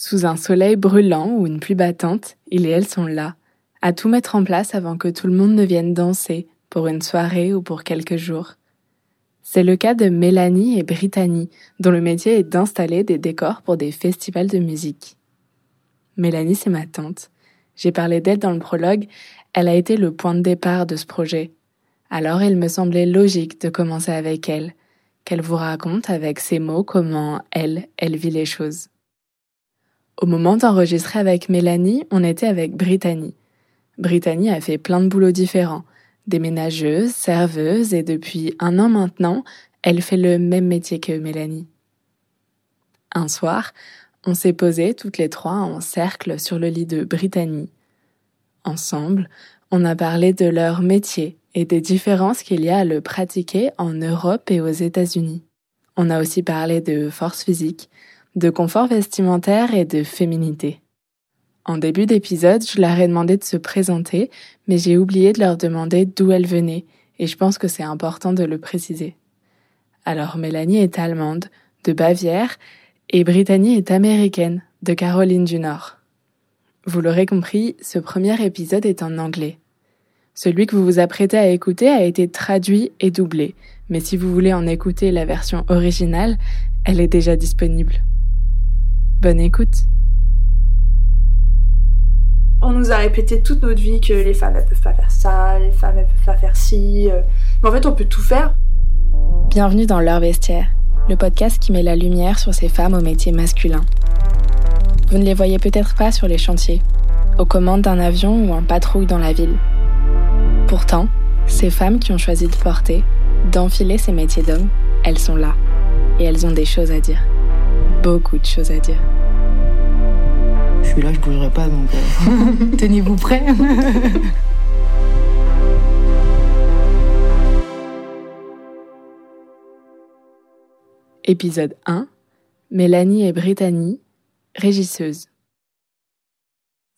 Sous un soleil brûlant ou une pluie battante, il et elle sont là, à tout mettre en place avant que tout le monde ne vienne danser pour une soirée ou pour quelques jours. C'est le cas de Mélanie et Brittany, dont le métier est d'installer des décors pour des festivals de musique. Mélanie, c'est ma tante. J'ai parlé d'elle dans le prologue, elle a été le point de départ de ce projet. Alors il me semblait logique de commencer avec elle, qu'elle vous raconte avec ses mots comment elle, elle vit les choses. Au moment d'enregistrer avec Mélanie, on était avec Brittany. Brittany a fait plein de boulots différents. Déménageuse, serveuse et depuis un an maintenant, elle fait le même métier que Mélanie. Un soir, on s'est posé toutes les trois en cercle sur le lit de Brittany. Ensemble, on a parlé de leur métier et des différences qu'il y a à le pratiquer en Europe et aux États-Unis. On a aussi parlé de force physique, de confort vestimentaire et de féminité. En début d'épisode, je leur ai demandé de se présenter, mais j'ai oublié de leur demander d'où elles venaient, et je pense que c'est important de le préciser. Alors Mélanie est allemande, de Bavière, et Brittany est américaine, de Caroline du Nord. Vous l'aurez compris, ce premier épisode est en anglais. Celui que vous vous apprêtez à écouter a été traduit et doublé, mais si vous voulez en écouter la version originale, elle est déjà disponible. Bonne écoute. On nous a répété toute notre vie que les femmes elles peuvent pas faire ça, les femmes elles peuvent pas faire ci. euh. Mais en fait, on peut tout faire. Bienvenue dans Leur Vestiaire, le podcast qui met la lumière sur ces femmes au métier masculin. Vous ne les voyez peut-être pas sur les chantiers, aux commandes d'un avion ou en patrouille dans la ville. Pourtant, ces femmes qui ont choisi de porter, d'enfiler ces métiers d'hommes, elles sont là. Et elles ont des choses à dire. Beaucoup de choses à dire. Je suis là, je bougerai pas, donc euh, tenez-vous prêts. Épisode 1 Mélanie et Brittany, régisseuses.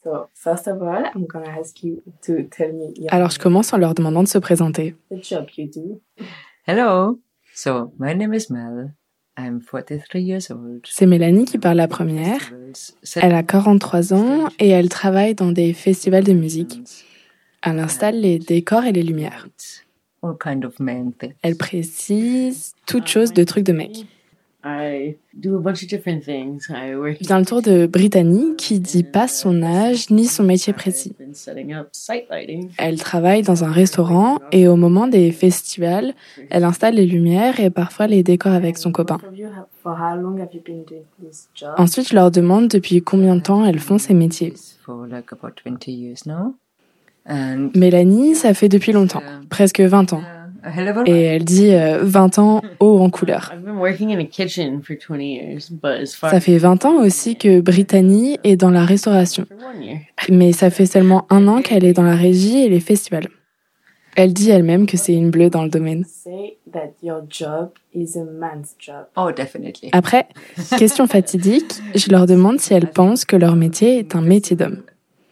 So, first of all, I'm gonna ask you to tell me your Alors je commence en leur demandant de se présenter. the job you do? Hello. So, my name is Mel. I'm 43 years old. C'est Mélanie qui parle la première. Elle a 43 ans et elle travaille dans des festivals de musique. Elle installe les décors et les lumières. Elle précise toute chose de trucs de mec. I do a bunch of different things. I work. Vient le tour de Brittany qui dit pas son âge ni son métier précis. Elle travaille dans un restaurant et au moment des festivals, elle installe les lumières et parfois les décors avec son copain. Ensuite, je leur demande depuis combien de temps elles font ces métiers. For like about 20 years now. And Mélanie, ça fait depuis longtemps, presque 20 ans. Et elle dit euh, 20 ans haut en couleur. I've been working in a kitchen for 20 years, but as far Ça fait 20 ans aussi que Brittany est dans la restauration. Mais ça fait seulement un an qu'elle est dans la régie et les festivals. Elle dit elle-même que c'est une bleue dans le domaine. Say that your job is a man's job. Oh, definitely. Après, question fatidique, je leur demande si elles pensent que leur métier est un métier d'homme.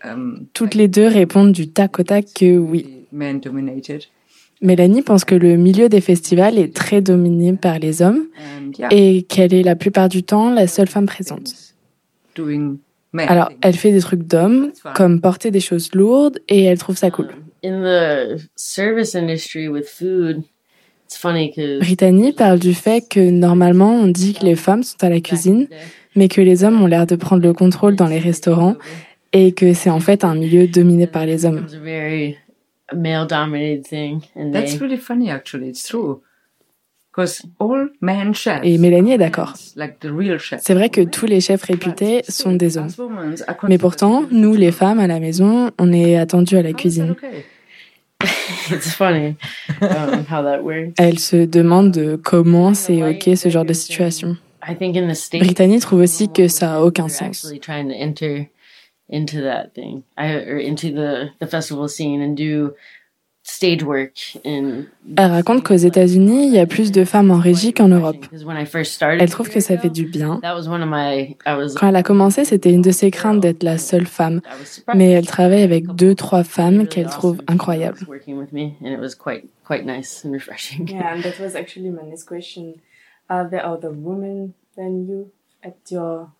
Um, Toutes les deux répondent du tac au tac que oui. Mélanie pense que le milieu des festivals est très dominé par les hommes And yeah. et qu'elle est la plupart du temps la seule femme présente. Alors, elle fait des trucs d'hommes, comme porter des choses lourdes, et elle trouve ça cool. In the service industry with food, it's funny because Brittany parle du fait que normalement on dit que les femmes sont à la cuisine, mais que les hommes ont l'air de prendre le contrôle dans les restaurants et que c'est en fait un milieu dominé par les hommes. Very male-dominated thing, and That's they really funny, actually. It's true. Because all men chefs. Et Mélanie est d'accord. Like the real chefs. C'est vrai que tous les chefs réputés sont des hommes. Mais pourtant, nous, les femmes, à la maison, on est attendues à la cuisine. okay? it's funny um, how that works. Elle se demande de comment c'est ok ce genre de situation. I think in the states, Brittany trouve aussi que ça a aucun sens. Into that thing, I, or into the the festival scene and do stage work in. Elle raconte qu'aux États-Unis, il y a plus de femmes en régie qu'en Europe. Because when I first started, Elle trouve que ça fait du bien. that was one of my. I was. Quand elle a commencé, c'était une de ses craintes d'être la seule femme. I was surprised. Mais elle travaille avec deux, trois femmes qu'elle trouve incroyables. Working with me, and it was quite quite nice and refreshing. Yeah, and that was actually my next question. Are there other women than you at your job.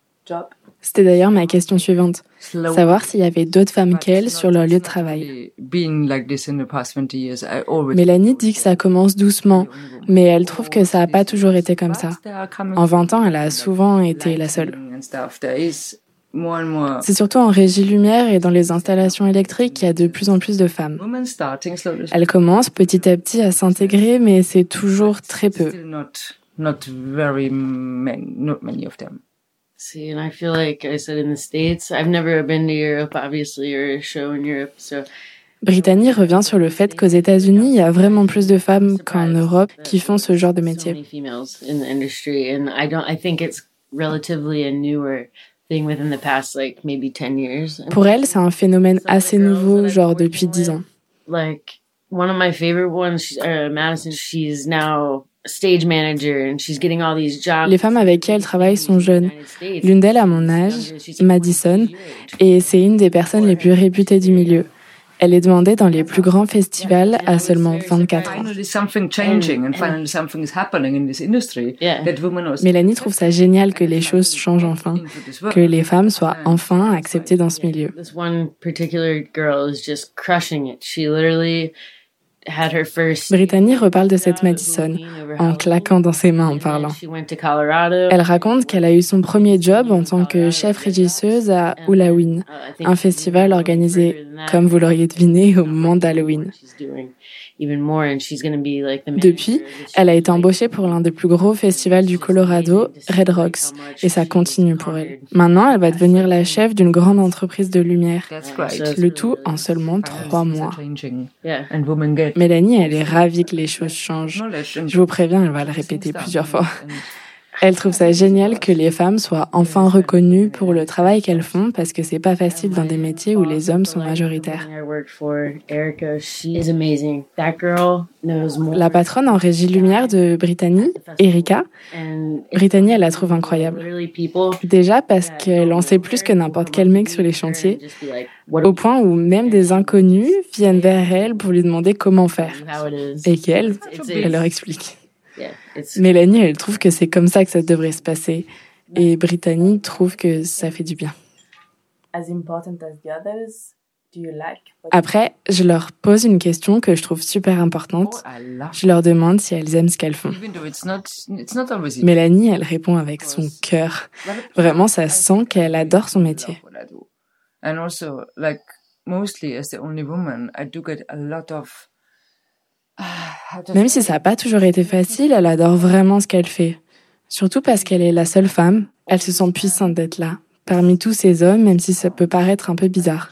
C'était d'ailleurs ma question suivante. Savoir s'il y avait d'autres femmes qu'elle sur leur lieu de travail. Mélanie dit que ça commence doucement, mais elle trouve que ça n'a pas toujours été comme ça. En 20 ans, elle a souvent été la seule. C'est surtout en régie lumière et dans les installations électriques qu'il y a de plus en plus de femmes. Elles commencent petit à petit à s'intégrer, mais c'est toujours très peu. See, and I feel like I said in the States, I've never been to Europe, obviously, or a show in Europe, so. Brittany revient sur le fait qu'aux États-Unis, il y a vraiment plus de femmes qu'en Europe qui font ce genre de métier. Pour elle, c'est un phénomène assez nouveau, genre depuis dix ans. Like one of my favorite ones, uh, Madison, she's now les femmes avec qui elle travaille sont jeunes. L'une d'elles a mon âge, Madison, et c'est une des personnes les plus réputées du milieu. Elle est demandée dans les plus grands festivals à seulement 24 ans. Mélanie trouve ça génial que les choses changent enfin, que les femmes soient enfin acceptées dans ce milieu. Brittany reparle de cette Madison en claquant dans ses mains en parlant. Elle raconte qu'elle a eu son premier job en tant que chef régisseuse à Halloween, un festival organisé, comme vous l'auriez deviné, au moment d'Halloween. Depuis, elle a été embauchée pour l'un des plus gros festivals du Colorado, Red Rocks, et ça continue pour elle. Maintenant, elle va devenir la chef d'une grande entreprise de lumière, le tout en seulement trois mois. Mélanie, elle est ravie que les choses changent. Je vous préviens, elle va le répéter plusieurs fois. Elle trouve ça génial que les femmes soient enfin reconnues pour le travail qu'elles font parce que c'est pas facile dans des métiers où les hommes sont majoritaires. La patronne en régie lumière de Brittany, Erika, Brittany, elle la trouve incroyable. Déjà parce qu'elle en sait plus que n'importe quel mec sur les chantiers, au point où même des inconnus viennent vers elle pour lui demander comment faire. Et qu'elle, elle leur explique. Mélanie, elle trouve que c'est comme ça que ça devrait se passer. Et Brittany trouve que ça fait du bien. Après, je leur pose une question que je trouve super importante. Oh, Je leur demande si elles aiment ce qu'elles font. Mélanie, elle répond avec son cœur. Vraiment, ça sent qu'elle adore son métier. Même si ça n'a pas toujours été facile, elle adore vraiment ce qu'elle fait. Surtout parce qu'elle est la seule femme. Elle se sent puissante d'être là, parmi tous ces hommes, même si ça peut paraître un peu bizarre.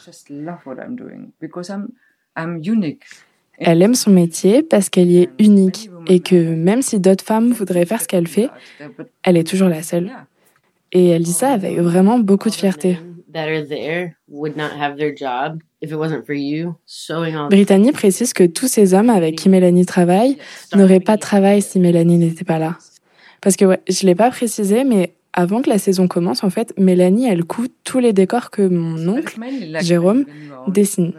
Elle aime son métier parce qu'elle y est unique et que même si d'autres femmes voudraient faire ce qu'elle fait, elle est toujours la seule. Et elle dit ça avec vraiment beaucoup de fierté. Brittany précise que tous ces hommes avec qui Mélanie travaille n'auraient pas de travail si Mélanie n'était pas là. Parce que ouais, je l'ai pas précisé, mais avant que la saison commence, en fait, Mélanie, elle coud tous les décors que mon oncle, Jérôme, dessine.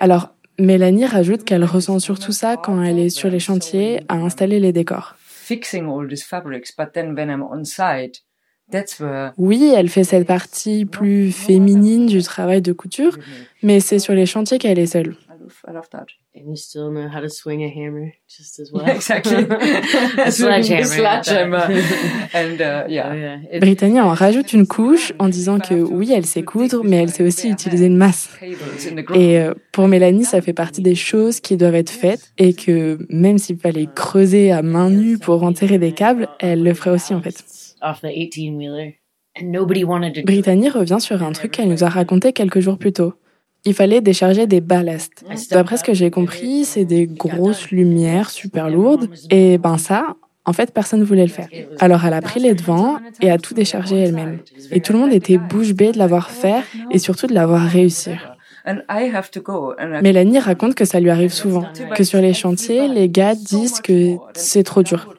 Alors, Mélanie rajoute qu'elle ressent surtout ça quand elle est sur les chantiers à installer les décors. Oui, elle fait cette partie plus féminine du travail de couture, mais c'est sur les chantiers qu'elle est seule. And you still know how to swing a hammer just as well. exactly. a sledgehammer. sledgehammer. And yeah. Yeah. It- Brittany en rajoute une couche en disant que oui, elle sait coudre, mais elle sait aussi utiliser une masse. Et euh, pour Mélanie, ça fait partie des choses qui doivent être faites et que même s'il fallait creuser à main nue pour enterrer des câbles, elle le ferait aussi en fait. Off the 18-wheeler. And nobody wanted to do it. Brittany revient sur un truc qu'elle nous a raconté quelques jours plus tôt. Il fallait décharger des ballasts. D'après ce que j'ai compris, c'est des grosses lumières super lourdes. Et ben ça, en fait, personne ne voulait le faire. Alors elle a pris les devants et a tout déchargé elle-même. Et tout le monde était bouche bée de l'avoir faire et surtout de l'avoir réussi. And I have to go. And I- Mélanie raconte que ça lui arrive souvent, que sur les chantiers, les gars disent que c'est trop dur.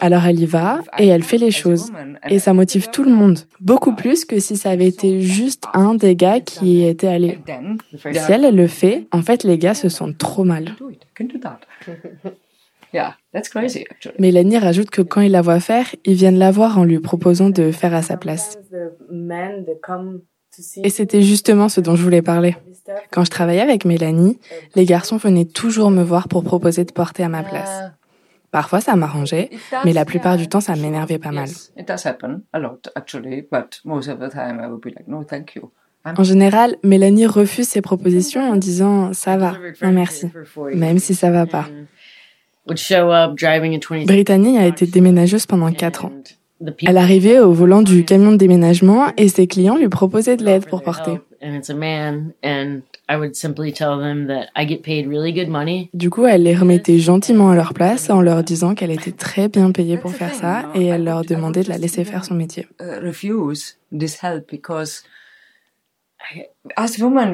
Alors elle y va et elle fait les choses. Et ça motive tout le monde, beaucoup plus que si ça avait été juste un des gars qui y était allé. Si elle, elle le fait, en fait, les gars se sentent trop mal. actually. Mélanie rajoute que quand ils la voient faire, ils viennent la voir en lui proposant de faire à sa place. Et c'était justement ce dont je voulais parler. Quand je travaillais avec Mélanie, les garçons venaient toujours me voir pour proposer de porter à ma place. Parfois, ça m'arrangeait, mais la plupart du temps, ça m'énervait pas mal. Yes, it does happen a lot actually, but most of the time I would be like, no, thank you. I'm En général, Mélanie refuse ces propositions en disant ça va, non merci, même si ça va pas. 20 Brittany a été déménageuse pendant 4 ans. Elle arrivait au volant du camion de déménagement et ses clients lui proposaient de l'aide pour porter. And it's a man and I would simply tell them that I get paid really good money. Du coup, elle les remettait gentiment à leur place en leur disant qu'elle était très bien payée pour faire ça et elle leur demandait de la laisser faire son métier. uh, refuse this help because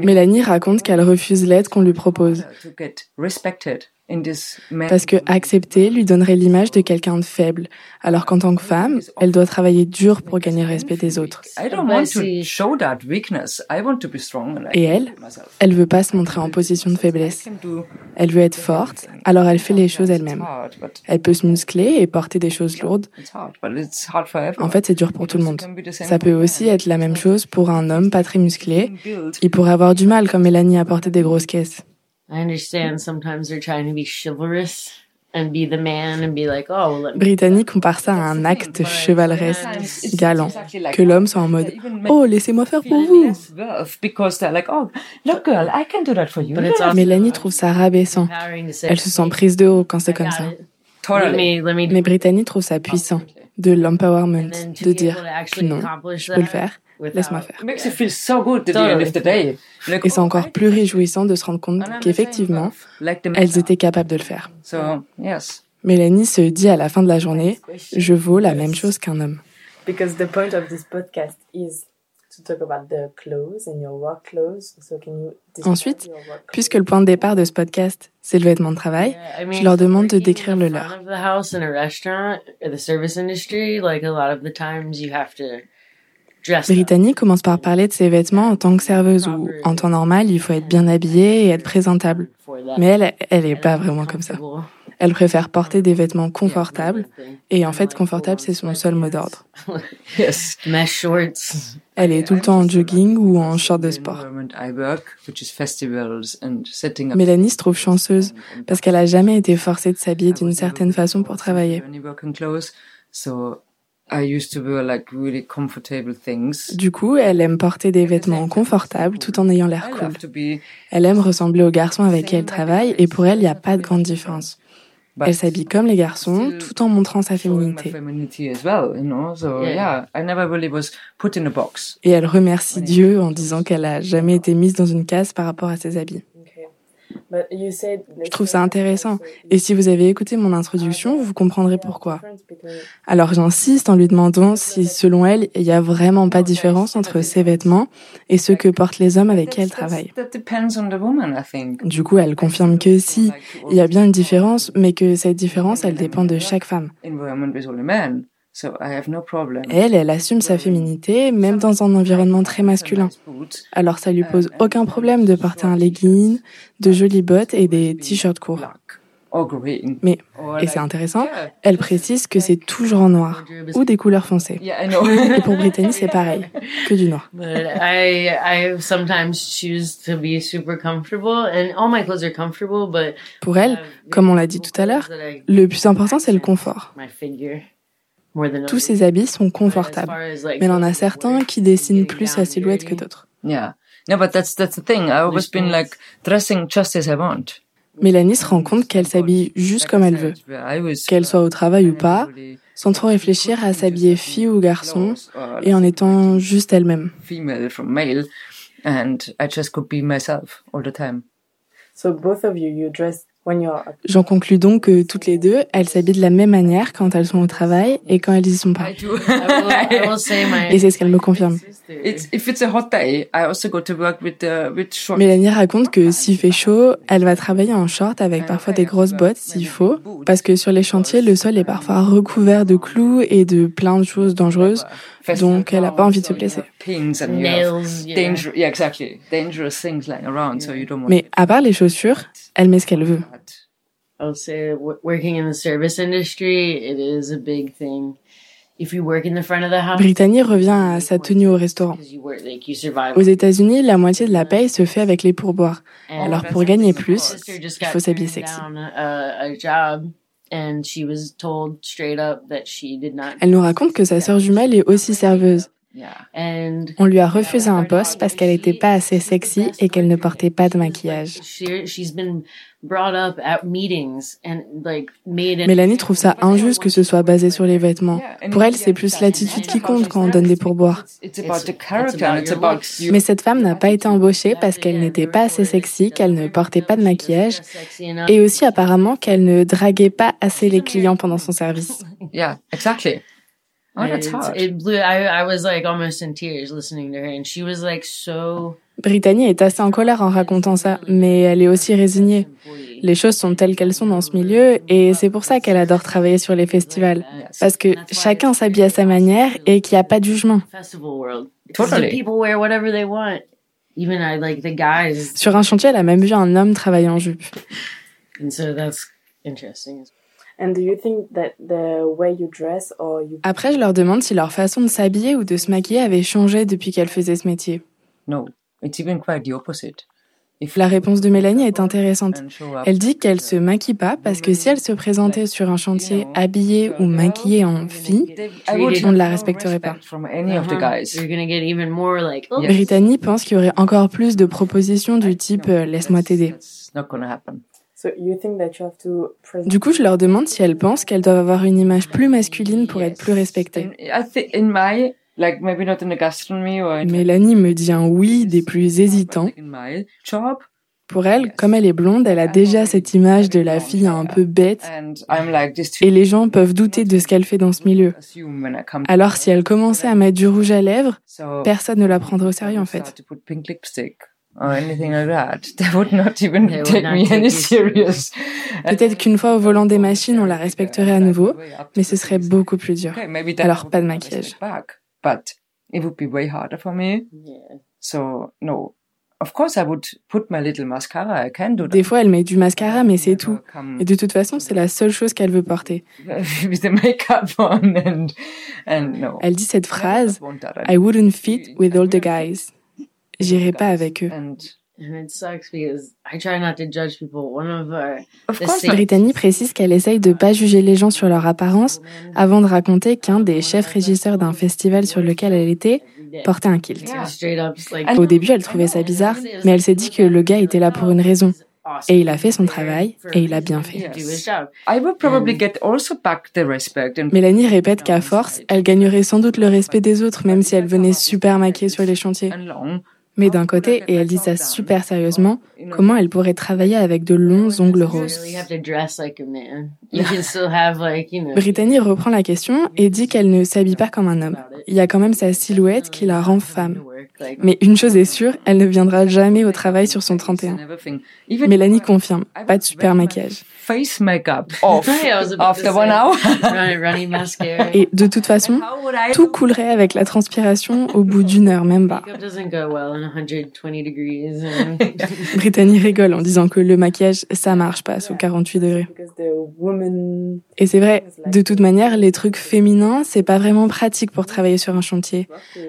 Mélanie raconte qu'elle refuse l'aide qu'on lui propose parce que accepter lui donnerait l'image de quelqu'un de faible, alors qu'en tant que femme, elle doit travailler dur pour gagner le respect des autres. I don't want to show that weakness. I want to be strong and I Et elle, elle veut pas se montrer en position de faiblesse. Elle veut être forte, alors elle fait les choses elle-même. Elle peut se muscler et porter des choses lourdes. it's hard, but it's hard for everyone. En fait, c'est dur pour tout le monde. It can be the same Ça peut for aussi être la même chose pour un homme pas très musclé. Il pourrait avoir du mal, comme Mélanie, à porter des grosses caisses. I understand sometimes they're trying to be chivalrous and be the man and be like oh well, let me Brittany compare ça à un acte chevaleresque, galant, que l'homme soit en mode Oh, laissez-moi faire pour vous. less worth because they're like, oh, look, girl, I can do that for you. But it's Yeah. also Mélanie trouve ça rabaissant. Elle se sent prise de haut quand c'est comme ça. Mais Brittany trouve ça puissant, de l'empowerment, de dire non, je peux le faire, laisse-moi faire. Et c'est oh, encore I plus réjouissant de se rendre compte qu'effectivement, elles étaient capables de le faire. So, yes. Mélanie se dit à la fin de la journée, je vaux la même chose qu'un homme. because the point of this podcast is Ensuite, your work clothes? Puisque le point de départ de ce podcast, c'est le vêtement de travail, je leur demande de décrire le leur. front of the house in a restaurant or the service industry, like a lot of the times you have to dress up. Brittany commence par parler de ses vêtements en tant que serveuse où, en temps normal, il faut être bien habillé et être présentable. Mais elle, elle est And pas vraiment comme ça. Elle préfère porter des vêtements confortables et en fait, confortable, c'est son seul mot d'ordre. Yes. Mesh shorts. Elle est tout le temps en jogging ou en short de sport. Mélanie se trouve chanceuse parce qu'elle a jamais été forcée de s'habiller d'une certaine façon pour travailler. Du coup, elle aime porter des vêtements confortables tout en ayant l'air cool. love to be, Elle aime ressembler aux garçons avec qui elle travaille et pour elle, il n'y a pas de grande différence. But Elle s'habille comme les garçons tout en montrant sa féminité. Et elle remercie Dieu en disant qu'elle a jamais été mise dans une case par rapport à ses habits. Okay. But you said Je trouve ça intéressant. Et si vous avez écouté mon introduction, vous comprendrez pourquoi. Alors j'insiste en lui demandant si, selon elle, il n'y a vraiment pas de différence entre ses vêtements et ceux que portent les hommes avec qui elle travaille. Du coup, elle confirme que si, il y a bien une différence, mais que cette différence, elle dépend de chaque femme. Environment with only men, so I have no problem. Elle, elle assume sa féminité, même dans un environnement très masculin. Alors ça lui pose aucun problème de porter un legging, de jolies bottes et des t-shirts courts. Mais, et c'est intéressant, elle précise que c'est toujours en noir ou des couleurs foncées. Yeah, I know. Et pour Brittany, c'est pareil, que du noir. But I I sometimes choose to be super comfortable, and all my clothes are comfortable. But Pour elle, comme on l'a dit tout à l'heure, le plus important, c'est le confort. Tous ses habits sont confortables. Mais il en a certains qui dessinent plus sa silhouette que d'autres. Yeah. No, but that's that's the thing. I always been like dressing just as I want. Mélanie se rend compte qu'elle s'habille juste comme elle veut, qu'elle soit au travail ou pas, sans trop réfléchir à s'habiller fille ou garçon, et en étant juste elle-même. female from male, and I just could be myself all the time. So both of you, you dress J'en conclus donc que toutes les deux, elles s'habillent de la même manière quand elles sont au travail et quand elles y sont pas. I do. I will, I will say my. Et c'est ce qu'elle me confirme. it's if it's a hot day, I also go to work with uh. Mélanie raconte que s'il fait chaud, elle va travailler en short avec parfois des grosses bottes s'il faut, parce que sur les chantiers, le sol est parfois recouvert de clous et de plein de choses dangereuses, donc elle a pas envie de se blesser. Pins and you have Nails, yeah. danger. Yeah, exactly. Dangerous things lying around, so you don't want. Mais à part les chaussures, elle met ce qu'elle veut. say working in the service industry, it is a big thing. If you work in the front of the house, Brittany revient à sa tenue au restaurant. Aux États-Unis, la moitié de la paye se fait avec les pourboires. Alors, pour gagner plus, il faut s'habiller sexy. down A, a job, and she was told straight up that she did not. Elle nous raconte que sa sœur jumelle est aussi serveuse. Yeah. And On lui a refusé un poste parce qu'elle n'était pas assez sexy et qu'elle ne portait pas de maquillage. She, she's been brought up at meetings and like made. Mélanie trouve ça injuste que ce soit basé sur les vêtements. Pour elle, c'est plus l'attitude qui compte quand on donne des pourboires. It's about the character and it's about you. Mais cette femme n'a pas été embauchée parce qu'elle n'était pas assez sexy, qu'elle ne portait pas de maquillage et aussi apparemment qu'elle ne draguait pas assez les clients pendant son service. Yeah, exactly. Oh, that's It, hard. it blew. I I was like almost in tears listening to her, and she was like so. Brittany est assez en colère en racontant ça, mais elle est aussi résignée. Les choses sont telles qu'elles sont dans ce milieu et c'est pour ça qu'elle adore travailler sur les festivals. Parce que chacun s'habille à sa manière et qu'il n'y a pas de jugement. Festival world. 'Cause Totally. the people wear whatever they want. Even I like the guys, Sur un chantier, elle a même vu un homme travailler en jupe. And so that's interesting. And do you think that the way you dress or you Après, je leur demande si leur façon de s'habiller ou de se maquiller avait changé depuis qu'elle faisait ce métier. No, it's even quite the opposite. If La réponse de Mélanie est intéressante. Elle dit qu'elle se maquille pas parce que si elle se présentait sur un chantier habillée ou maquillée en fille, on ne la respecterait pas. respect From any of the guys. You're gonna get even more like. Yes. Brittany pense qu'il y aurait encore plus de propositions du type euh, laisse-moi t'aider. It's not gonna happen. so you think that you have to present Du coup, je leur demande si elles pensent qu'elles doivent avoir une image plus masculine pour être plus respectées. In, I think in my like maybe not in the gastronomy or in Mélanie me dit un oui des plus hésitants. in my job, Pour elle, comme elle est blonde, elle a déjà cette image de la fille un peu bête and I'm like this. et les gens peuvent douter de ce qu'elle fait dans ce milieu. Alors si elle commençait à mettre du rouge à lèvres, so personne ne la prendrait au sérieux en fait. Or anything like that. They would not even They would take not me take any you serious. Peut-être qu'une fois au volant des machines, on la respecterait à nouveau, mais ce serait beaucoup plus dur. Okay, maybe that Alors, would pas de maquillage. Back, but it would be way harder for me. So no, of course I would put my little mascara. I can do that. Des fois, elle met du mascara, mais c'est tout. Et de toute façon, c'est la seule chose qu'elle veut porter. with the makeup on and and no. Elle dit cette phrase. I wouldn't fit with all the guys. J'irai pas avec eux. And And it sucks because I try not to judge people. One of course, Brittany précise qu'elle essaye de pas juger les gens sur leur apparence avant de raconter qu'un des chefs régisseurs d'un festival sur lequel elle était portait un kilt. Au début, elle trouvait ça bizarre, mais elle s'est dit que le gars était là pour une raison. Et il a fait son travail, et il a bien fait. Do his job. I would probably get also back the respect and Mélanie répète qu'à force, elle gagnerait sans doute le respect des autres, même si elle venait super maquillée sur les chantiers. Mais d'un côté, et elle dit ça super sérieusement, comment elle pourrait travailler avec de longs ongles roses? Brittany reprend la question et dit qu'elle ne s'habille pas comme un homme. Il y a quand même sa silhouette qui la rend femme. Mais une chose est sûre, elle ne viendra jamais au travail sur son 31. and everything. Even Mélanie confirme, pas de super maquillage. Et de toute façon, tout coulerait avec la transpiration au bout d'une heure, même pas. Makeup doesn't go well in 120 degrees. And Brittany rigole en disant que le maquillage, ça marche pas sous 48 degrés. Et c'est vrai, de toute manière, les trucs féminins, c'est pas vraiment pratique pour travailler sur un chantier.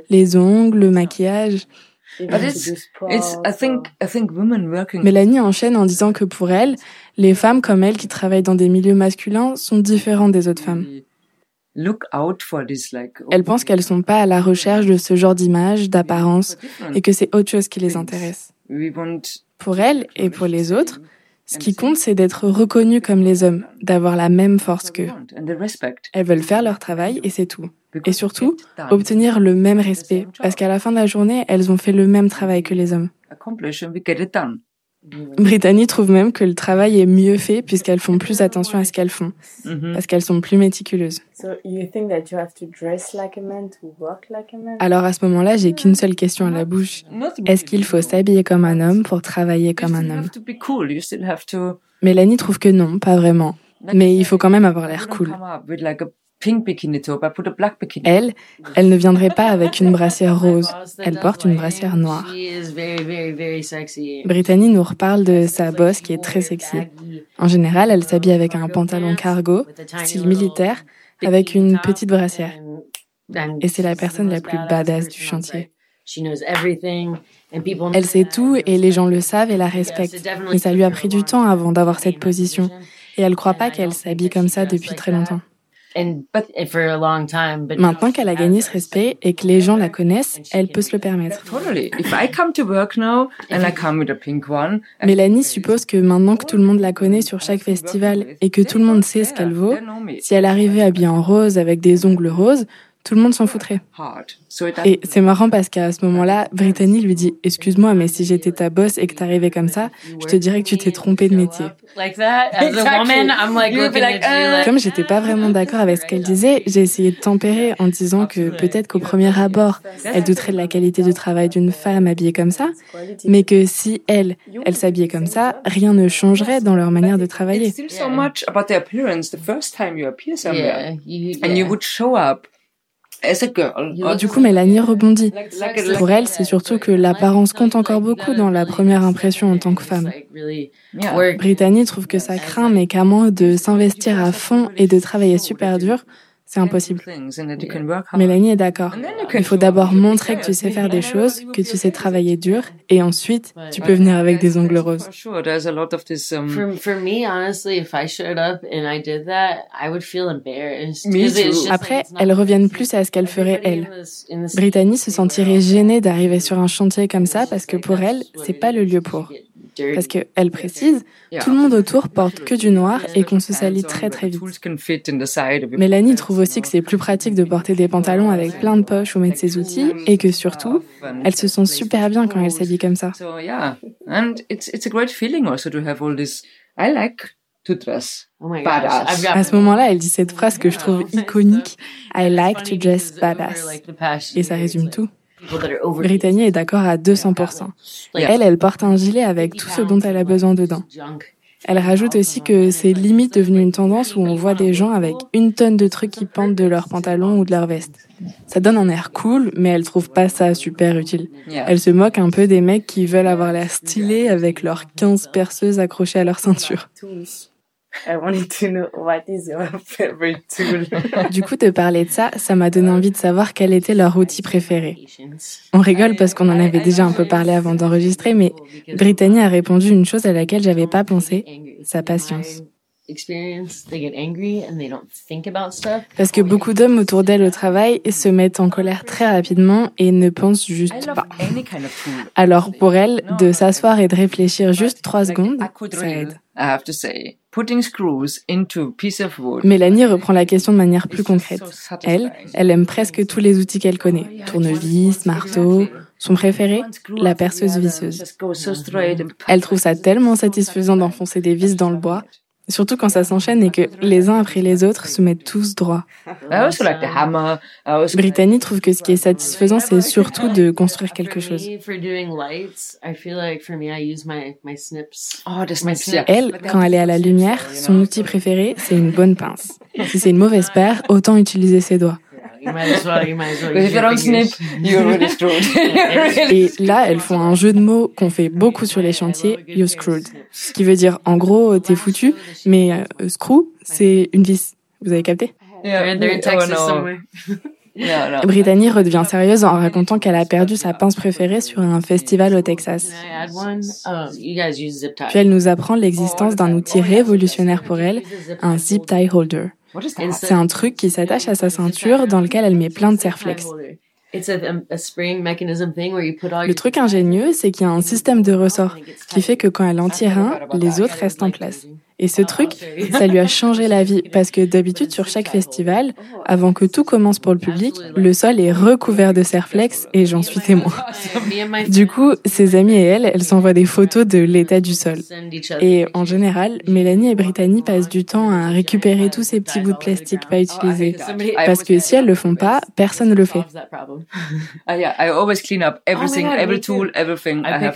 Les ongles, le maquillage. Even to it's- do sports It's I think or- I think women working Mélanie enchaîne en disant que pour elle, les femmes comme elle qui travaillent dans des milieux masculins sont différentes des autres femmes. look out for this like Elle pense qu'elles sont pas à la recherche de ce genre d'image, d'apparence, et que c'est autre chose qui les intéresse. Pour elle et pour les autres, ce qui compte, c'est d'être reconnues comme les hommes, d'avoir la même force qu'eux. Elles veulent faire leur travail et c'est tout. Et surtout, obtenir le même respect, parce qu'à la fin de la journée, elles ont fait le même travail que les hommes. Brittany trouve même que le travail est mieux fait puisqu'elles font plus attention à ce qu'elles font, Mhm. parce qu'elles sont plus méticuleuses. So you think that you have to dress like a man to work like a man? Alors à ce moment-là, j'ai qu'une seule question à la bouche. Est-ce qu'il faut s'habiller comme un homme pour travailler comme un homme? Mélanie trouve que non, pas vraiment. Mais il faut quand même avoir l'air cool. Come up with like a pink bikini top. I put a black bikini. Elle, elle ne viendrait pas avec une brassière rose. Elle porte une brassière noire. Brittany nous reparle de sa bosse qui est très sexy. En général, elle s'habille avec un pantalon cargo, style militaire, avec une petite brassière. Et c'est la personne la plus badass du chantier. Elle sait tout et les gens le savent et la respectent. Mais ça lui a pris du temps avant d'avoir cette position. Et elle croit pas qu'elle s'habille comme ça depuis très longtemps. Maintenant qu'elle a gagné ce respect et que les gens la connaissent, elle peut se le permettre. Totally. If I come to work now and I come with a pink one, Mélanie suppose que maintenant que tout le monde la connaît sur chaque festival et que tout le monde sait ce qu'elle vaut, si elle arrivait habillée en rose avec des ongles roses, tout le monde s'en foutrait. Et c'est marrant parce qu'à ce moment-là, Brittany lui dit Excuse-moi, mais si j'étais ta boss et que t'arrivais comme ça, je te dirais que tu t'es trompé de métier. Like that, as a Exactly. woman, I'm like You'd be looking like, at you uh, like. Comme j'étais pas vraiment d'accord avec ce qu'elle disait, j'ai essayé de tempérer en disant que peut-être qu'au premier abord, elle douterait de la qualité du travail d'une femme habillée comme ça, mais que si elle, elle s'habillait comme ça, rien ne changerait dans leur manière de travailler. still so much about the appearance the first time you appear somewhere. Yeah, Du coup, Mélanie rebondit. Pour elle, c'est surtout que l'apparence compte encore beaucoup dans la première impression en tant que femme. Brittany trouve que ça craint, mais qu'à moins de s'investir à fond et de travailler super dur, c'est impossible. Mélanie est d'accord. Il faut d'abord montrer que tu sais faire des choses, que tu sais travailler dur, et ensuite, tu peux venir avec des ongles roses. Um, Après, elles reviennent plus à ce qu'elle ferait elle. Everybody in this- in this- Brittany se sentirait gênée d'arriver sur un chantier comme ça parce que pour elle, c'est pas le lieu pour. Parce que, elle précise, tout le monde autour porte que du noir et qu'on se salit très très vite. Mélanie trouve aussi que c'est plus pratique de porter des pantalons avec plein de poches où mettre ses outils et que surtout, And elle se sent super bien quand elle s'habille comme ça. So yeah, and it's it's a great feeling also to have all this. I like to dress. Oh my Badass. gosh, I've got À ce moment-là, elle dit cette phrase que je trouve iconique. I like to dress badass. Et ça résume tout. Brittany est d'accord à 200%. Elle, elle porte un gilet avec tout ce dont elle a besoin dedans. Elle rajoute aussi que c'est limite devenu une tendance où on voit des gens avec une tonne de trucs qui pendent de leurs pantalons ou de leur veste. Ça donne un air cool, mais elle trouve pas ça super utile. Elle se moque un peu des mecs qui veulent avoir l'air stylés avec leurs 15 perceuses accrochées à leur ceinture. Tools. I wanted to know what is your favorite tool. Du coup, de parler de ça, ça m'a donné envie de savoir quel était leur outil préféré. On rigole parce qu'on en avait déjà un peu parlé avant d'enregistrer, mais Brittany a répondu une chose à laquelle j'avais pas pensé, sa patience. Experience, they get angry and they don't think about stuff. Parce que beaucoup d'hommes autour d'elle au travail se mettent en colère très rapidement et ne pensent juste pas. Alors pour elle, de s'asseoir et de réfléchir juste trois secondes, I could ça aide. I have to say, putting screws into a piece of wood. Mélanie reprend la question de manière plus concrète. Elle, elle aime presque tous les outils qu'elle connaît. Tournevis, marteau. Son préféré, la perceuse visseuse. Elle trouve ça tellement satisfaisant d'enfoncer des vis dans le bois, surtout quand ça s'enchaîne et que les uns après les autres se mettent tous droits. I also like the hammer. I also Brittany trouve que ce qui est satisfaisant, c'est surtout de construire quelque chose. Oh. Elle, quand elle est à la lumière, son outil préféré, c'est une bonne pince. Si c'est une mauvaise paire, autant utiliser ses doigts. You might as well. You might as well. But use if you your don't fingers. snip, you're really screwed. Et là, elles font un jeu de mots qu'on fait beaucoup sur les chantiers, you screwed. Ce qui veut dire, en gros, t'es foutu, mais euh, screw, c'est une vis. Vous avez capté? Yeah. They're, they're in Oh, Texas somewhere. Brittany redevient sérieuse en racontant qu'elle a perdu sa pince préférée sur un festival au Texas. Um. Puis elle nous apprend l'existence d'un outil révolutionnaire pour elle, un zip tie holder. What is that? C'est un truc qui s'attache à sa ceinture dans lequel elle met plein de serflex. It's a, um, a spring mechanism thing where you put all Le truc ingénieux, c'est qu'il y a un système de ressort qui fait que quand elle en tire un, les autres restent en place. Et ce truc, ça lui a changé la vie parce que d'habitude sur chaque festival, avant que tout commence pour le public, le sol est recouvert de serflex et j'en suis témoin. Me and my Du coup, ses amies et elle, elles s'envoient des photos de l'état du sol. Et en général, Mélanie et Brittany passent du temps à récupérer tous ces petits bouts de plastique pas utilisés. Parce que si elles le font pas, personne ne le fait.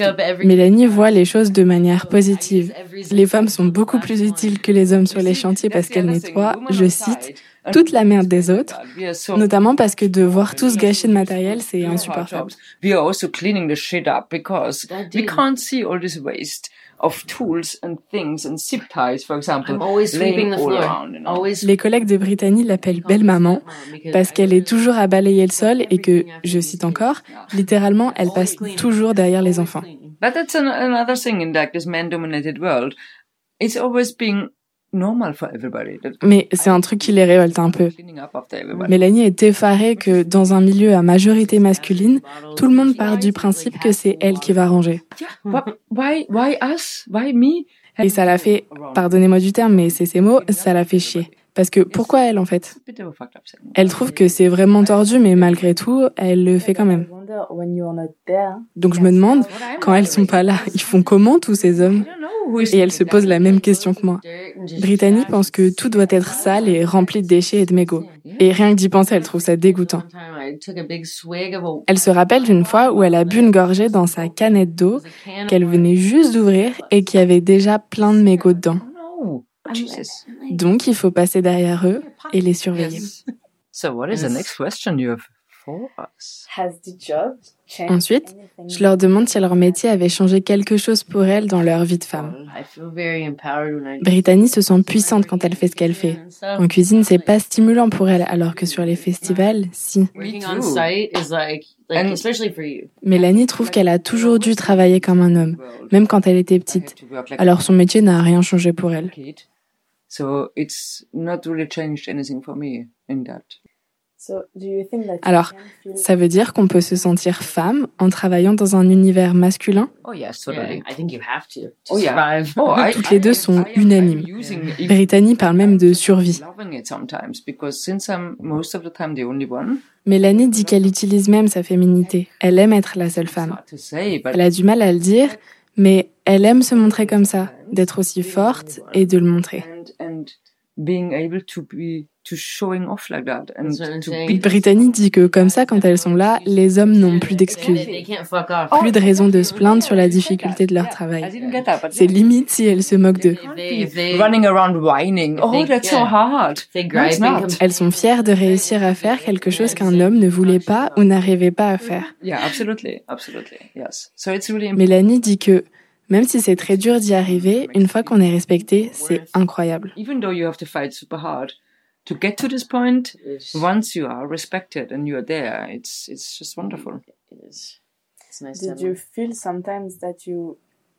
Up every. Mélanie voit les choses de manière positive. Les femmes sont beaucoup plus utiles que les hommes sur les chantiers parce qu'elles nettoient, je cite, toute la merde des autres, We are so notamment parce que de voir tout ce gâcher de matériel, c'est insupportable. We are also cleaning the shit up because we Indeed. can't see all this waste of tools and things and zip ties, for example, I'm always sweeping laying the all floor. around. You know? Always Les collègues de Brittany l'appellent belle maman parce qu'elle est toujours à balayer le sol et que, je cite encore, littéralement, elle passe toujours derrière les enfants. But that's an, another thing in like this man-dominated world. It's always being normal for everybody. That Mais c'est un truc qui les révolte un peu. Mélanie est effarée que dans un milieu à majorité masculine, tout le monde part du principe que c'est elle qui va ranger. Wh- Why, why us? Why me? Et ça la fait, pardonnez-moi du terme, mais c'est ces mots, ça la fait chier. Parce que pourquoi elle en fait? Elle trouve que c'est vraiment tordu, mais malgré tout, elle le fait quand même. Donc je me demande, quand elles sont pas là, ils font comment tous ces hommes Et elle se pose la même question que moi. Brittany pense que tout doit être sale et rempli de déchets et de mégots. Et rien que d'y penser, elle trouve ça dégoûtant. Elle se rappelle d'une fois où elle a bu une gorgée dans sa canette d'eau qu'elle venait juste d'ouvrir et qui avait déjà plein de mégots dedans. Jesus. Donc il faut passer derrière eux et les surveiller. So what is the next question you have for us? Has the job changed Ensuite? Je leur demande si leur métier avait changé quelque chose pour elles dans leur vie de femme. Brittany se sent puissante quand elle fait ce qu'elle fait. En cuisine, c'est pas stimulant pour elle, alors que sur les festivals, si. Working Me on too. site is like, like And- especially for you. Mélanie trouve qu'elle a toujours dû travailler comme un homme, même quand elle était petite. Alors son métier n'a rien changé pour elle. So it's not really changed anything for me in that. Alors, Ça veut dire qu'on peut se sentir femme en travaillant dans un univers masculin? Oh yes, Yeah, totally. I think you have to to Oh, yeah. survive. Oh, I, Toutes les deux sont I am- unanimes. Brittany parle même de survie. loving it sometimes because since I'm most of the time the only one, Mélanie dit qu'elle utilise même sa féminité. Elle aime être la seule femme. Elle a du mal à le dire, mais elle aime se montrer comme ça, d'être aussi forte et de le montrer. Being able to be to showing off like that and to be Brittany dit que comme ça, quand elles sont là, les hommes n'ont plus d'excuses. Plus de raison de se plaindre sur la difficulté de leur travail. C'est limite si elles se moquent d'eux. Oh, Elles sont fières de réussir à faire quelque chose qu'un homme ne voulait pas ou n'arrivait pas à faire. Yeah, absolutely, absolutely. Yes. So it's really important. Mélanie dit que même si c'est très dur d'y arriver, une fois qu'on est respecté, c'est incroyable. Even though you have to fight super hard to get to this point, it's- once you are respected and you are there, it's it's just wonderful. it is. It's nice to Did have you one. feel sometimes that you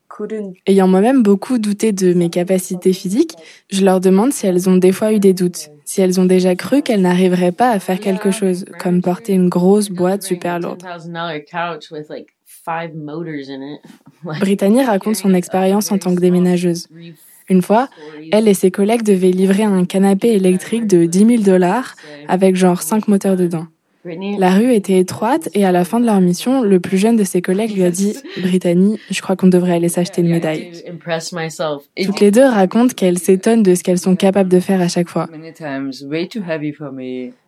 couldn't? Ayant moi-même beaucoup douté de mes capacités physiques, je leur demande si elles ont des fois eu des doutes, si elles ont déjà cru qu'elles n'arriveraient pas à faire quelque chose, comme porter une grosse boîte super lourde. $10,000 couch with like five motors in it. Like, Brittany raconte son expérience en tant que déménageuse. Une fois, elle et ses collègues devaient livrer un canapé électrique de 10 000 dollars avec genre 5 moteurs dedans. Brittany, La rue était étroite et à la fin de leur mission, le plus jeune de ses collègues lui a dit Brittany, je crois qu'on devrait aller s'acheter une médaille. Toutes les deux racontent qu'elles s'étonnent de ce qu'elles sont capables de faire à chaque fois.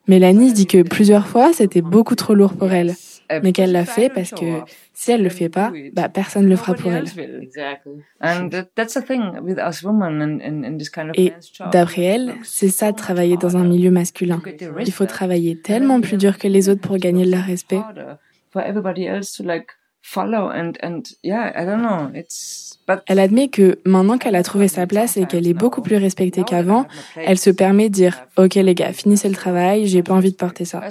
Mélanie dit que plusieurs fois, c'était beaucoup trop lourd pour elle, Uh, mais qu'elle l'a fait parce que si elle le fait pas, bah personne le fera pour elle. else will. Exactly. And that, that's the thing with us women in, in, in this kind of Et d'après elle, c'est ça de travailler dans un milieu masculin. Il faut travailler tellement plus dur que les autres pour gagner leur respect. harder for everybody else to like follow and and yeah, I don't know. It's but Elle admet que maintenant qu'elle a trouvé sa place et qu'elle est beaucoup plus respectée qu'avant, elle se permet de dire OK les gars, finissez le travail, j'ai pas envie de porter ça.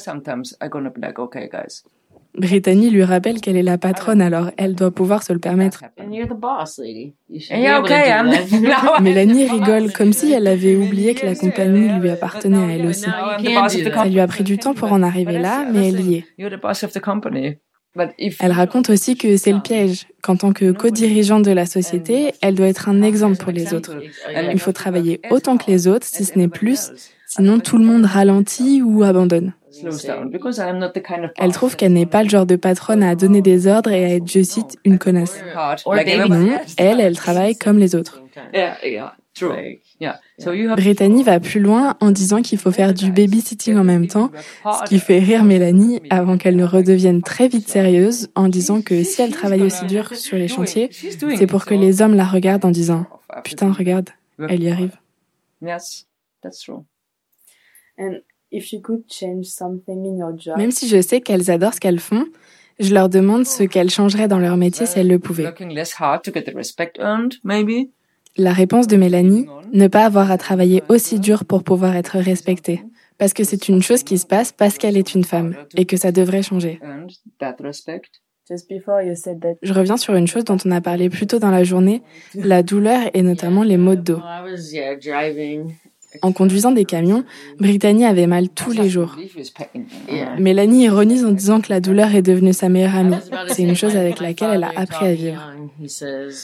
Brittany lui rappelle qu'elle est la patronne alors elle doit pouvoir se le permettre. Mélanie rigole comme si elle avait oublié que la compagnie lui appartenait à elle aussi. Ça lui a company. pris du temps pour en arriver là, mais elle y est. Elle raconte aussi que c'est le piège, qu'en tant que co-dirigeante de la société, elle doit être un exemple pour les autres. Il faut travailler autant que les autres, si ce n'est plus, sinon tout le monde ralentit ou abandonne. Slows down because I'm not the kind of Elle trouve qu'elle n'est pas le genre de patronne à donner des ordres et à être, je cite, une connasse. Non, elle, elle travaille comme les autres. Brittany va plus loin en disant qu'il faut faire du babysitting en même temps, ce qui fait rire Mélanie avant qu'elle ne redevienne très vite sérieuse en disant que si elle travaille aussi dur sur les chantiers, c'est pour que les hommes la regardent en disant Putain, regarde, elle y arrive. Yes, that's true. And if you could change something in your job, Même si je sais qu'elles adorent ce qu'elles font, je leur demande ce qu'elles changeraient dans leur métier si elles le pouvaient. Working less hard to get the respect earned, maybe. La réponse de Mélanie, ne pas avoir à travailler aussi dur pour pouvoir être respectée. Parce que c'est une chose qui se passe parce qu'elle est une femme et que ça devrait changer. Earned that respect. just before you said that Je reviens sur une chose dont on a parlé plus tôt dans la journée, la douleur et notamment les maux de dos. En conduisant des camions, Brittany avait mal tous les jours. Mélanie ironise en disant que la douleur est devenue sa meilleure amie. C'est une chose avec laquelle elle a appris à vivre.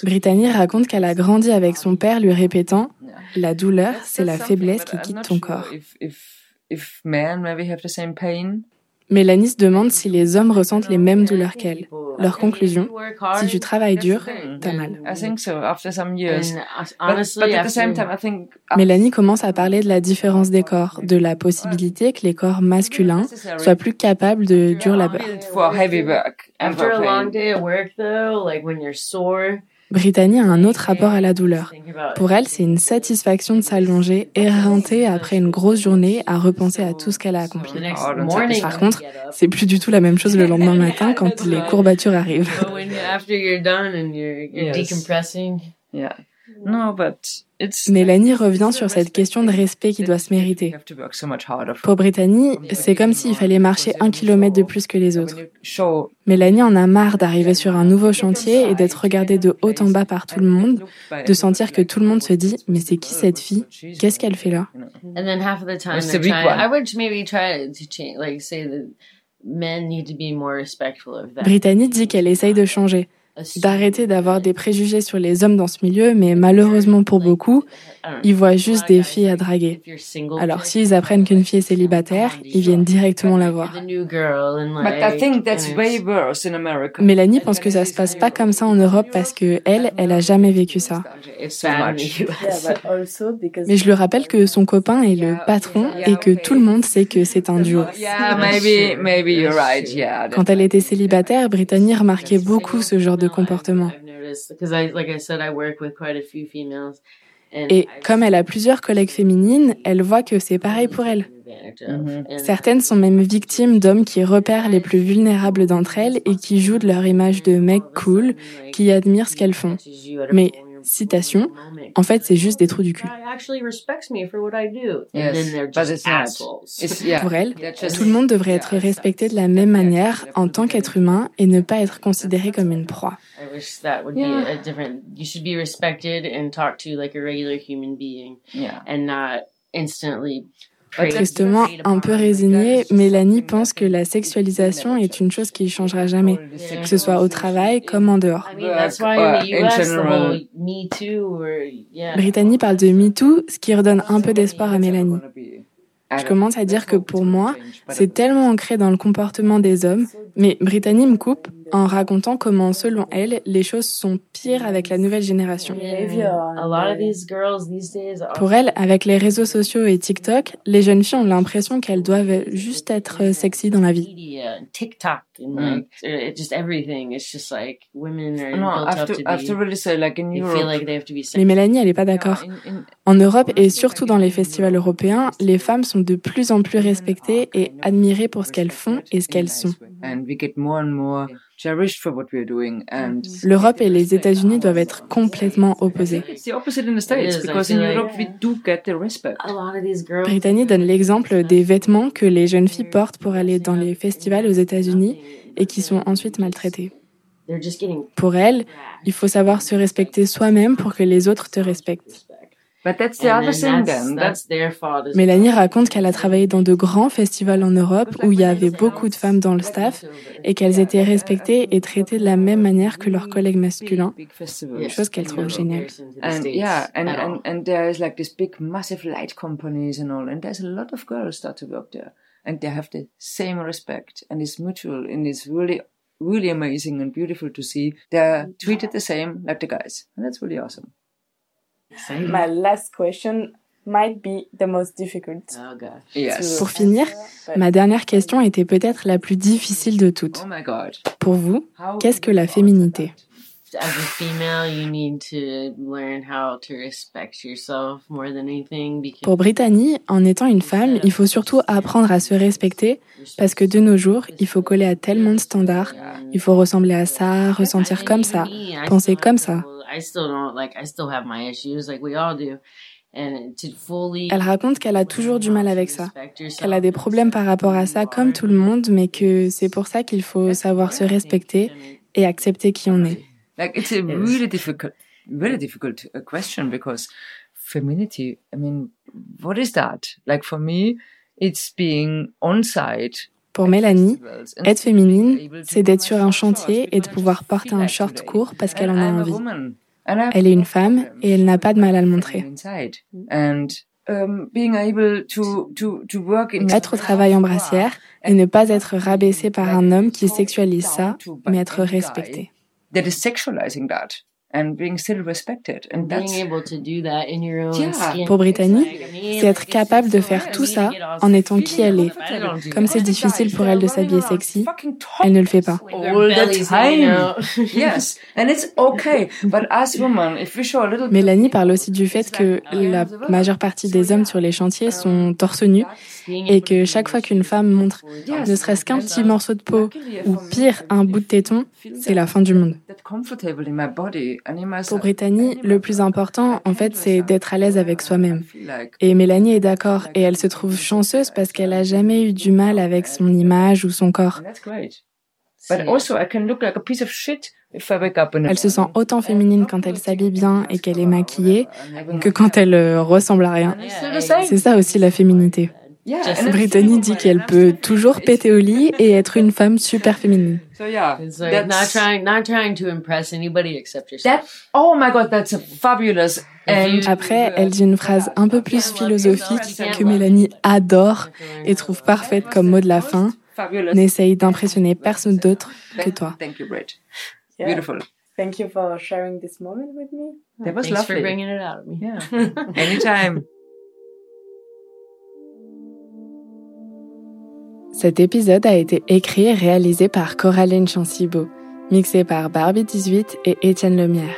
Brittany raconte qu'elle a grandi avec son père lui répétant La douleur, c'est la faiblesse qui quitte ton corps. Mélanie se demande si les hommes ressentent les mêmes douleurs qu'elle. Leur conclusion Si tu travailles dur, t'as mal. I think so, after some years. And But, honestly, but at the same after- time, I think Mélanie commence à parler de la différence des corps, de la possibilité que les corps masculins soient plus capables de dur labeur. Brittany a un autre rapport à la douleur. Pour elle, c'est une satisfaction de s'allonger, éreinter après une grosse journée à repenser à tout ce qu'elle a accompli. the next Oh. Par contre, C'est plus du tout la même chose le lendemain matin quand les courbatures arrivent. Mélanie revient sur cette question de respect qui doit se mériter. Pour Brittany, c'est comme s'il fallait marcher un kilomètre de plus que les autres. Mélanie en a marre d'arriver sur un nouveau chantier et d'être regardée de haut en bas par tout le monde, de sentir que tout le monde se dit mais c'est qui cette fille? Qu'est-ce qu'elle fait là? and then half of the time What's they're the big trying, one? I would maybe try to change, like say that men need to be more respectful of that. Brittany dit qu'elle essaye de changer, d'arrêter d'avoir des préjugés sur les hommes dans ce milieu, mais malheureusement pour beaucoup, ils voient juste des filles à draguer. Alors s'ils apprennent qu'une fille est célibataire, ils viennent directement la voir. the new girl and But like. I think that's and way it's- worse in America. Mélanie pense que ça se passe pas comme ça en Europe parce que elle, elle a jamais vécu ça. Mais je lui rappelle que son copain est le patron et que tout le monde sait que c'est un duo. Yeah, maybe, maybe you're right. Yeah. Quand elle était célibataire, Brittany remarquait beaucoup ce genre de comportement. Et comme elle a plusieurs collègues féminines, elle voit que c'est pareil pour elle. of. And Certaines sont même victimes d'hommes qui repèrent les plus vulnérables d'entre elles et qui jouent de leur image de mec cool, qui admirent ce qu'elles font. Mais, citation, en fait, c'est juste des trous du cul. Pour elle, tout le monde devrait être respecté de la même manière en tant qu'être humain et ne pas être considéré comme une proie. Yeah. Tristement, un peu résignée, Mélanie pense que la sexualisation est une chose qui changera jamais, que ce soit au travail comme en dehors. Me Too, or yeah. Brittany parle de MeToo, ce qui redonne un peu d'espoir à Mélanie. Je commence à dire que pour moi, c'est tellement ancré dans le comportement des hommes, mais Brittany me coupe en racontant comment, selon elle, les choses sont pires avec la nouvelle génération. are Pour elle, avec les réseaux sociaux et TikTok, les jeunes filles ont l'impression qu'elles doivent juste être sexy dans la vie. media and TikTok and like it- just everything. It's just like women are No, I built have up to, to I have to be. really say, like in They Europe, feel like they have to be Mais. Mélanie, elle est pas d'accord. En Europe et surtout dans les festivals européens, les femmes sont de plus en plus respectées et admirées pour ce qu'elles font et ce qu'elles sont. And L'Europe et les États-Unis doivent être complètement opposés. it's the opposite in the States is, I because in feel like- Europe we do get the respect. A lot of these girls. Brittany donne l'exemple des vêtements que les jeunes filles portent pour aller dans les festivals aux États-Unis et qui sont ensuite maltraités. Pour elle, il faut savoir se respecter soi-même pour que les autres te respectent. But that's the other thing that's, then. that's their fault. Mélanie raconte qu'elle a travaillé dans de grands festivals en Europe où il y avait beaucoup de femmes dans le staff et qu'elles étaient respectées et traitées de la même manière que leurs collègues masculins, chose qu'elle trouve géniale. And yeah, and, and, and there's like this big massive light companies and all, and there's a lot of girls start to work there. And they have the same respect and it's mutual and it's really really amazing and beautiful to see. They're treated the same like the guys. And that's really awesome. My last question might be the most difficult. Oh gosh. Yes. Pour finir, ma dernière question était peut-être la plus difficile de toutes. Oh my god. Pour vous, qu'est-ce que la féminité? as a female, you need to learn how to respect yourself more than anything. Because Pour Brittany, en étant une femme, il faut surtout apprendre à se respecter parce que de nos jours, il faut coller à tellement de standards. Il faut ressembler à ça, ressentir comme ça, penser comme ça. I still don't like. I still have my issues, like we all do. And to fully Elle raconte qu'elle a toujours du mal avec ça, qu'elle a des problèmes par rapport à ça comme tout le monde, mais que c'est pour ça qu'il faut savoir se respecter et accepter qui on est. Like it's a really difficult, really difficult uh, question because femininity. I mean, what is that? Like for me, it's being on site. Pour Mélanie, être féminine, c'est d'être sur un chantier et de pouvoir porter un short court parce qu'elle en a envie. Elle est une femme et elle n'a pas de mal à le montrer. um, Être au travail en brassière et ne pas être rabaissée par un homme qui sexualise ça, mais être respectée. That is sexualizing that and being still respected. And that's, being able to do that in your own Yeah. skin. Pour Brittany, It's c'est être capable de faire tout ça en étant qui elle est. Comme c'est difficile pour elle de s'habiller sexy, elle ne le fait pas. like their all the bellies hanging time. out. yes, and it's okay. But as women, if we show a little bit Mélanie parle aussi du fait que la majeure partie des hommes sur les chantiers sont torse nu et que chaque fois qu'une femme montre ne serait-ce qu'un petit morceau de peau ou pire un bout de téton, c'est la fin du monde. Pour Brittany, le plus important, en fait, c'est d'être à l'aise avec soi-même. Et Mélanie est d'accord et elle se trouve chanceuse parce qu'elle a jamais eu du mal avec son image ou son corps. and that's great. But also, I can look like a piece of shit if I wake up in a Elle se sent autant féminine quand elle s'habille bien et qu'elle est maquillée que quand elle euh, ressemble à rien. C'est ça aussi la féminité. Brittany dit qu'elle peut toujours péter au lit et être une femme super féminine. So yeah, It's like not that's, trying, not trying to impress anybody except yourself. that. Oh my God, that's a fabulous. And Après, elle dit une phrase un peu plus philosophique que Mélanie adore et trouve parfaite comme mot de la fin. fabulous. N'essaye d'impressionner personne d'autre que toi. Thank you, Brit. Yeah. Beautiful. Thank you for sharing this moment with me. That was Thanks for bringing it out of me. Yeah. Anytime. Cet épisode a été écrit et réalisé par Coraline Chansibo, mixé par Barbie18 et Étienne Lemierre.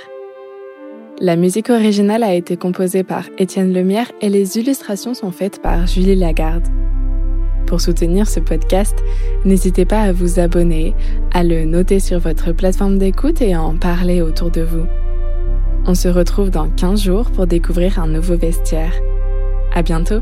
La musique originale a été composée par Étienne Lemierre et les illustrations sont faites par Julie Lagarde. Pour soutenir ce podcast, n'hésitez pas à vous abonner, à le noter sur votre plateforme d'écoute et à en parler autour de vous. On se retrouve dans 15 jours pour découvrir un nouveau vestiaire. À bientôt!